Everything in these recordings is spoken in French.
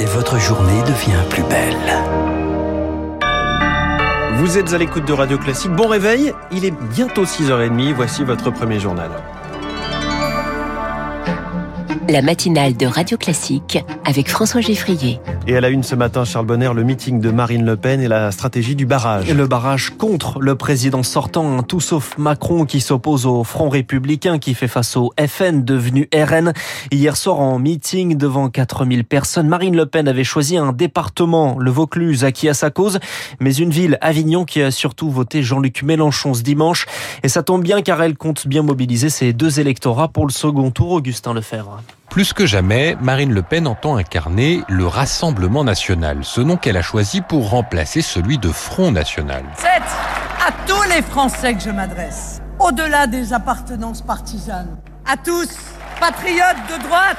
et votre journée devient plus belle. Vous êtes à l'écoute de Radio Classique. Bon réveil, il est bientôt 6h30. Voici votre premier journal. La matinale de Radio Classique avec François Geffrier. Et à la une ce matin, Charles Bonner, le meeting de Marine Le Pen et la stratégie du barrage. Le barrage contre le président sortant, tout sauf Macron qui s'oppose au Front républicain qui fait face au FN devenu RN. Hier soir en meeting devant 4000 personnes, Marine Le Pen avait choisi un département, le Vaucluse, acquis à sa cause, mais une ville, Avignon, qui a surtout voté Jean-Luc Mélenchon ce dimanche. Et ça tombe bien car elle compte bien mobiliser ses deux électorats pour le second tour, Augustin Lefebvre. Plus que jamais, Marine Le Pen entend incarner le Rassemblement national, ce nom qu'elle a choisi pour remplacer celui de Front national. C'est à tous les Français que je m'adresse, au-delà des appartenances partisanes. À tous, patriotes de droite,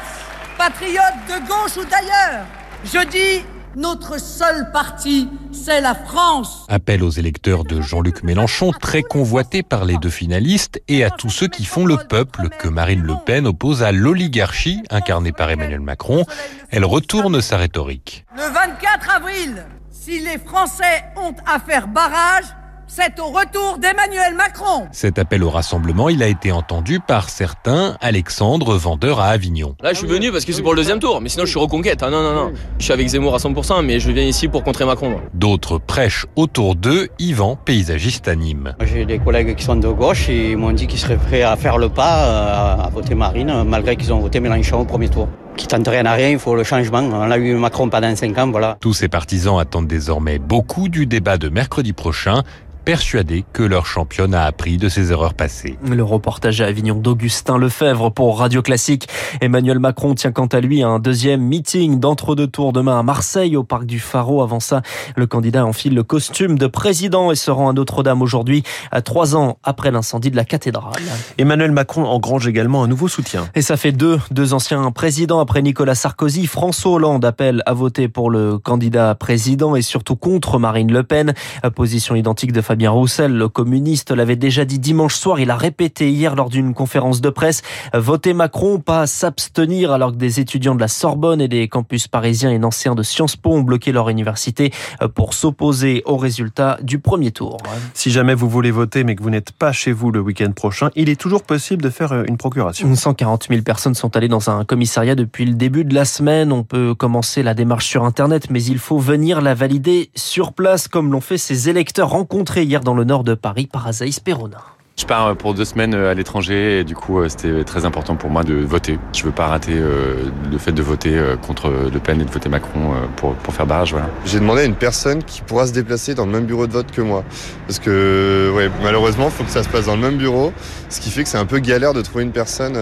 patriotes de gauche ou d'ailleurs. Je dis notre seul parti, c'est la France. Appel aux électeurs de Jean-Luc Mélenchon, très convoité par les deux finalistes, et à tous ceux qui font le peuple que Marine Le Pen oppose à l'oligarchie incarnée par Emmanuel Macron. Elle retourne sa rhétorique. Le 24 avril, si les Français ont à faire barrage, c'est au retour d'Emmanuel Macron. Cet appel au rassemblement, il a été entendu par certains. Alexandre, vendeur à Avignon. Là, je suis venu parce que c'est pour le deuxième tour, mais sinon je suis reconquête. Ah non, non, non. Je suis avec Zemmour à 100%, mais je viens ici pour contrer Macron. D'autres prêchent autour d'eux. Yvan, paysagiste à Nîmes. J'ai des collègues qui sont de gauche et ils m'ont dit qu'ils seraient prêts à faire le pas, à voter Marine, malgré qu'ils ont voté Mélenchon au premier tour qui tente rien à rien, il faut le changement. On a eu Macron pendant 5 ans, voilà. Tous ces partisans attendent désormais beaucoup du débat de mercredi prochain persuadés que leur championne a appris de ses erreurs passées. Le reportage à Avignon d'Augustin Lefebvre pour Radio Classique. Emmanuel Macron tient quant à lui un deuxième meeting d'entre-deux tours demain à Marseille au parc du Pharaon. Avant ça, le candidat enfile le costume de président et se rend à Notre-Dame aujourd'hui, à trois ans après l'incendie de la cathédrale. Emmanuel Macron engrange également un nouveau soutien. Et ça fait deux, deux anciens présidents après Nicolas Sarkozy. François Hollande appelle à voter pour le candidat président et surtout contre Marine Le Pen. Position identique de Fabien Roussel, le communiste, l'avait déjà dit dimanche soir. Il a répété hier lors d'une conférence de presse voter Macron, pas s'abstenir, alors que des étudiants de la Sorbonne et des campus parisiens et nancéens de Sciences Po ont bloqué leur université pour s'opposer aux résultats du premier tour. Si jamais vous voulez voter mais que vous n'êtes pas chez vous le week-end prochain, il est toujours possible de faire une procuration. 140 000 personnes sont allées dans un commissariat depuis le début de la semaine. On peut commencer la démarche sur Internet, mais il faut venir la valider sur place, comme l'ont fait ces électeurs rencontrés hier dans le nord de Paris par Azaïs Perona. Je pars pour deux semaines à l'étranger et du coup c'était très important pour moi de voter. Je veux pas rater le fait de voter contre Le Pen et de voter Macron pour, pour faire barrage. Voilà. J'ai demandé à une personne qui pourra se déplacer dans le même bureau de vote que moi. Parce que ouais, malheureusement il faut que ça se passe dans le même bureau, ce qui fait que c'est un peu galère de trouver une personne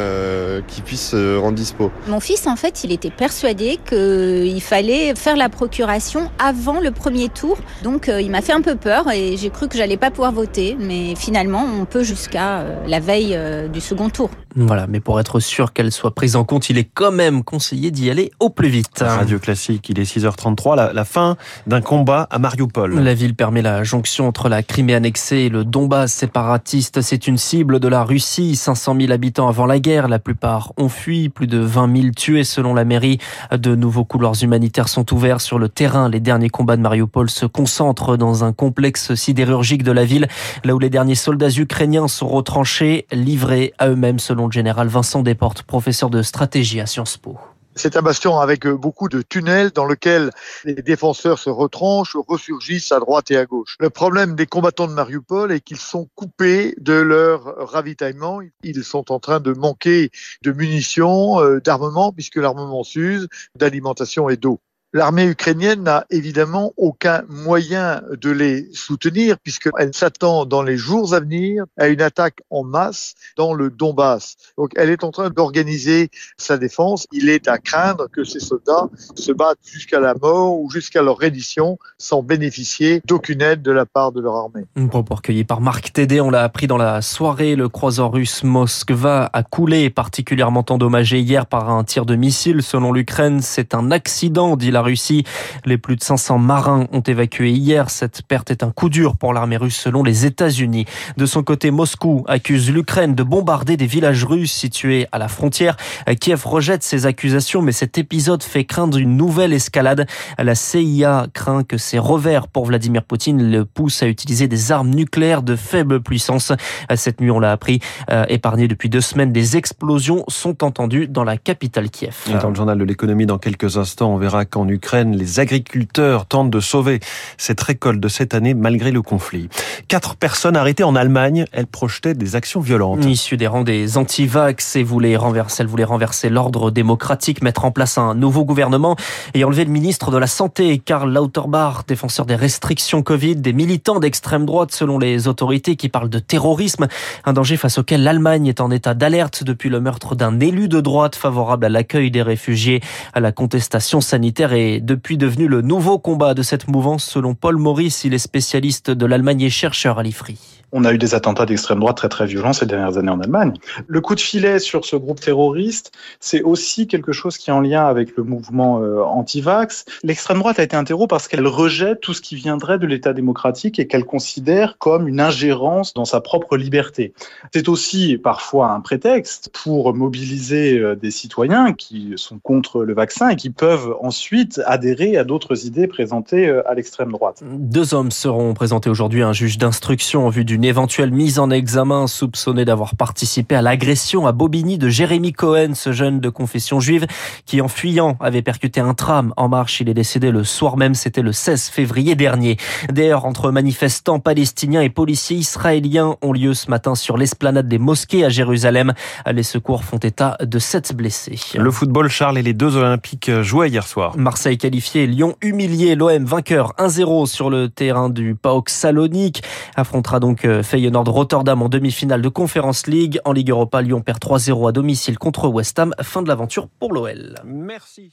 qui puisse se rendre dispo. Mon fils en fait il était persuadé qu'il fallait faire la procuration avant le premier tour. Donc il m'a fait un peu peur et j'ai cru que j'allais pas pouvoir voter. Mais finalement on peut jusqu'à la veille du second tour. Voilà, mais pour être sûr qu'elle soit prise en compte, il est quand même conseillé d'y aller au plus vite. Radio Classique, il est 6h33, la, la fin d'un combat à Mariupol. La ville permet la jonction entre la Crimée annexée et le Donbass séparatiste. C'est une cible de la Russie, 500 000 habitants avant la guerre. La plupart ont fui, plus de 20 000 tués selon la mairie. De nouveaux couloirs humanitaires sont ouverts sur le terrain. Les derniers combats de Mariupol se concentrent dans un complexe sidérurgique de la ville, là où les derniers soldats ukrainiens sont retranchés, livrés à eux-mêmes selon le général Vincent Desportes, professeur de stratégie à Sciences Po. C'est un bastion avec beaucoup de tunnels dans lequel les défenseurs se retranchent, ressurgissent à droite et à gauche. Le problème des combattants de Mariupol est qu'ils sont coupés de leur ravitaillement. Ils sont en train de manquer de munitions, d'armement, puisque l'armement s'use, d'alimentation et d'eau. L'armée ukrainienne n'a évidemment aucun moyen de les soutenir puisqu'elle s'attend dans les jours à venir à une attaque en masse dans le Donbass. Donc elle est en train d'organiser sa défense. Il est à craindre que ces soldats se battent jusqu'à la mort ou jusqu'à leur reddition sans bénéficier d'aucune aide de la part de leur armée. Propos par Marc Tédé, on l'a appris dans la soirée. Le croiseur russe Moskva a coulé particulièrement endommagé hier par un tir de missile. Selon l'Ukraine, c'est un accident, dit la Russie. Les plus de 500 marins ont évacué hier. Cette perte est un coup dur pour l'armée russe selon les États-Unis. De son côté, Moscou accuse l'Ukraine de bombarder des villages russes situés à la frontière. Kiev rejette ces accusations, mais cet épisode fait craindre une nouvelle escalade. La CIA craint que ces revers pour Vladimir Poutine le poussent à utiliser des armes nucléaires de faible puissance. Cette nuit, on l'a appris, euh, épargné depuis deux semaines, des explosions sont entendues dans la capitale Kiev. Dans le journal de l'économie, dans quelques instants, on verra qu'en Ukraine, les agriculteurs tentent de sauver cette récolte de cette année malgré le conflit. Quatre personnes arrêtées en Allemagne, elles projetaient des actions violentes. Issues des rangs des anti-vax renverser, elles voulaient renverser l'ordre démocratique, mettre en place un nouveau gouvernement et enlever le ministre de la Santé, Karl Lauterbach, défenseur des restrictions Covid, des militants d'extrême droite selon les autorités qui parlent de terrorisme, un danger face auquel l'Allemagne est en état d'alerte depuis le meurtre d'un élu de droite favorable à l'accueil des réfugiés, à la contestation sanitaire et depuis devenu le nouveau combat de cette mouvance selon Paul Maurice, il est spécialiste de l'Allemagne et chercheur à l'IFRI. On a eu des attentats d'extrême droite très très violents ces dernières années en Allemagne. Le coup de filet sur ce groupe terroriste, c'est aussi quelque chose qui est en lien avec le mouvement euh, anti-vax. L'extrême droite a été un parce qu'elle rejette tout ce qui viendrait de l'État démocratique et qu'elle considère comme une ingérence dans sa propre liberté. C'est aussi parfois un prétexte pour mobiliser euh, des citoyens qui sont contre le vaccin et qui peuvent ensuite adhérer à d'autres idées présentées euh, à l'extrême droite. Deux hommes seront présentés aujourd'hui à un juge d'instruction en vue du une éventuelle mise en examen soupçonné d'avoir participé à l'agression à Bobigny de Jérémy Cohen, ce jeune de confession juive qui en fuyant avait percuté un tram en marche. Il est décédé le soir même, c'était le 16 février dernier. D'ailleurs, entre manifestants palestiniens et policiers israéliens ont lieu ce matin sur l'esplanade des mosquées à Jérusalem. Les secours font état de sept blessés. Le football, Charles et les deux Olympiques jouaient hier soir. Marseille qualifié, Lyon humilié, l'OM vainqueur 1-0 sur le terrain du PAOK Salonique affrontera donc Feyenoord Rotterdam en demi-finale de Conference League. En Ligue Europa, Lyon perd 3-0 à domicile contre West Ham. Fin de l'aventure pour l'OL. Merci.